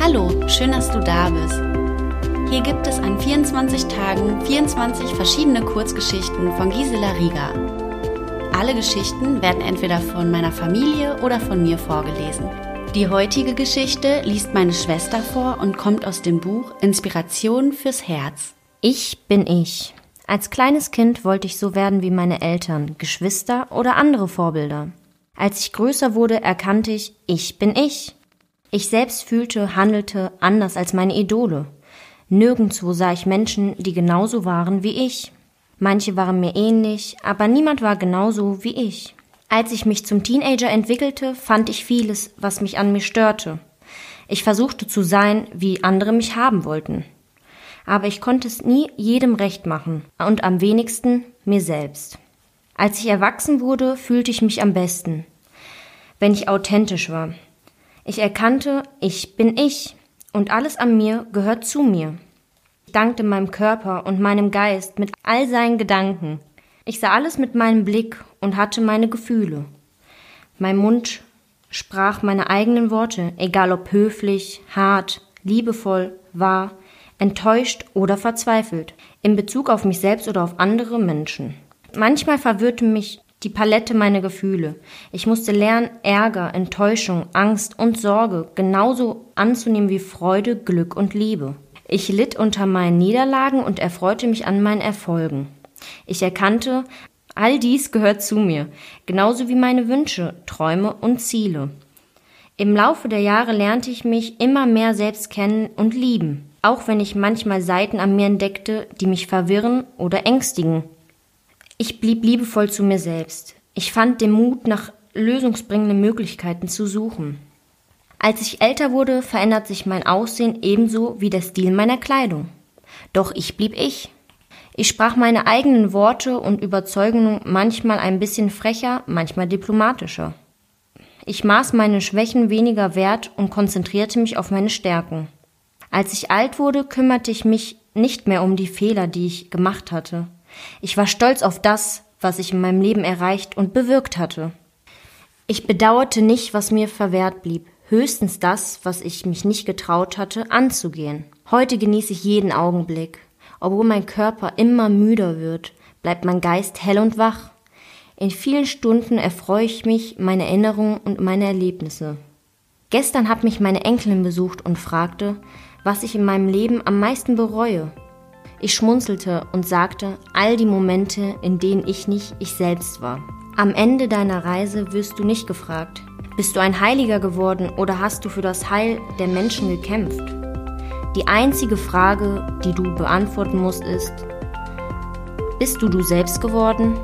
Hallo, schön, dass du da bist. Hier gibt es an 24 Tagen 24 verschiedene Kurzgeschichten von Gisela Rieger. Alle Geschichten werden entweder von meiner Familie oder von mir vorgelesen. Die heutige Geschichte liest meine Schwester vor und kommt aus dem Buch Inspiration fürs Herz. Ich bin ich. Als kleines Kind wollte ich so werden wie meine Eltern, Geschwister oder andere Vorbilder. Als ich größer wurde, erkannte ich, ich bin ich. Ich selbst fühlte, handelte anders als meine Idole. Nirgendwo sah ich Menschen, die genauso waren wie ich. Manche waren mir ähnlich, aber niemand war genauso wie ich. Als ich mich zum Teenager entwickelte, fand ich vieles, was mich an mir störte. Ich versuchte zu sein, wie andere mich haben wollten. Aber ich konnte es nie jedem recht machen und am wenigsten mir selbst. Als ich erwachsen wurde, fühlte ich mich am besten, wenn ich authentisch war. Ich erkannte, ich bin ich und alles an mir gehört zu mir. Ich dankte meinem Körper und meinem Geist mit all seinen Gedanken. Ich sah alles mit meinem Blick und hatte meine Gefühle. Mein Mund sprach meine eigenen Worte, egal ob höflich, hart, liebevoll, wahr, enttäuscht oder verzweifelt, in Bezug auf mich selbst oder auf andere Menschen. Manchmal verwirrte mich die Palette meiner Gefühle. Ich musste lernen, Ärger, Enttäuschung, Angst und Sorge genauso anzunehmen wie Freude, Glück und Liebe. Ich litt unter meinen Niederlagen und erfreute mich an meinen Erfolgen. Ich erkannte, all dies gehört zu mir, genauso wie meine Wünsche, Träume und Ziele. Im Laufe der Jahre lernte ich mich immer mehr selbst kennen und lieben, auch wenn ich manchmal Seiten an mir entdeckte, die mich verwirren oder ängstigen. Ich blieb liebevoll zu mir selbst. Ich fand den Mut, nach lösungsbringenden Möglichkeiten zu suchen. Als ich älter wurde, verändert sich mein Aussehen ebenso wie der Stil meiner Kleidung. Doch ich blieb ich. Ich sprach meine eigenen Worte und Überzeugungen manchmal ein bisschen frecher, manchmal diplomatischer. Ich maß meine Schwächen weniger wert und konzentrierte mich auf meine Stärken. Als ich alt wurde, kümmerte ich mich nicht mehr um die Fehler, die ich gemacht hatte. Ich war stolz auf das, was ich in meinem Leben erreicht und bewirkt hatte. Ich bedauerte nicht, was mir verwehrt blieb, höchstens das, was ich mich nicht getraut hatte, anzugehen. Heute genieße ich jeden Augenblick. Obwohl mein Körper immer müder wird, bleibt mein Geist hell und wach. In vielen Stunden erfreue ich mich meine Erinnerungen und meine Erlebnisse. Gestern hat mich meine Enkelin besucht und fragte, was ich in meinem Leben am meisten bereue. Ich schmunzelte und sagte all die Momente, in denen ich nicht ich selbst war. Am Ende deiner Reise wirst du nicht gefragt, bist du ein Heiliger geworden oder hast du für das Heil der Menschen gekämpft? Die einzige Frage, die du beantworten musst, ist, bist du du selbst geworden?